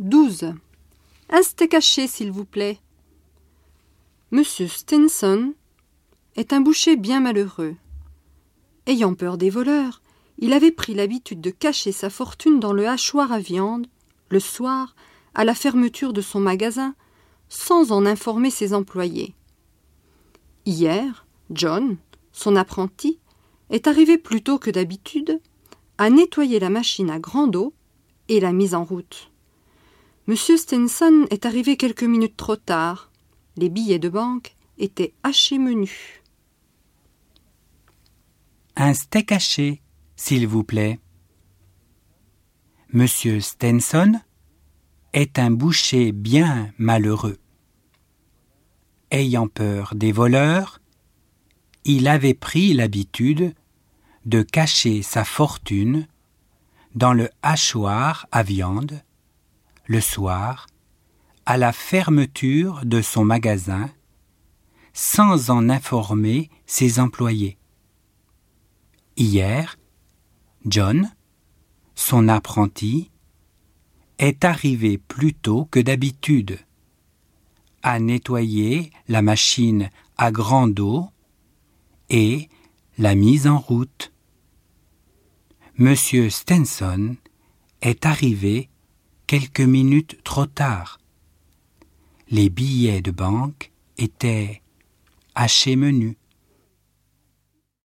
12. Un steak haché, s'il vous plaît. Monsieur Stinson est un boucher bien malheureux. Ayant peur des voleurs, il avait pris l'habitude de cacher sa fortune dans le hachoir à viande, le soir, à la fermeture de son magasin, sans en informer ses employés. Hier, John, son apprenti, est arrivé plus tôt que d'habitude à nettoyer la machine à grande eau et la mise en route. Monsieur Stenson est arrivé quelques minutes trop tard. Les billets de banque étaient hachés menus. Un steak haché, s'il vous plaît. Monsieur Stenson est un boucher bien malheureux. Ayant peur des voleurs, il avait pris l'habitude de cacher sa fortune dans le hachoir à viande, le soir, à la fermeture de son magasin, sans en informer ses employés. Hier, John, son apprenti, est arrivé plus tôt que d'habitude à nettoyer la machine à grande eau et la mise en route. Monsieur Stenson est arrivé quelques minutes trop tard. Les billets de banque étaient hachés menus.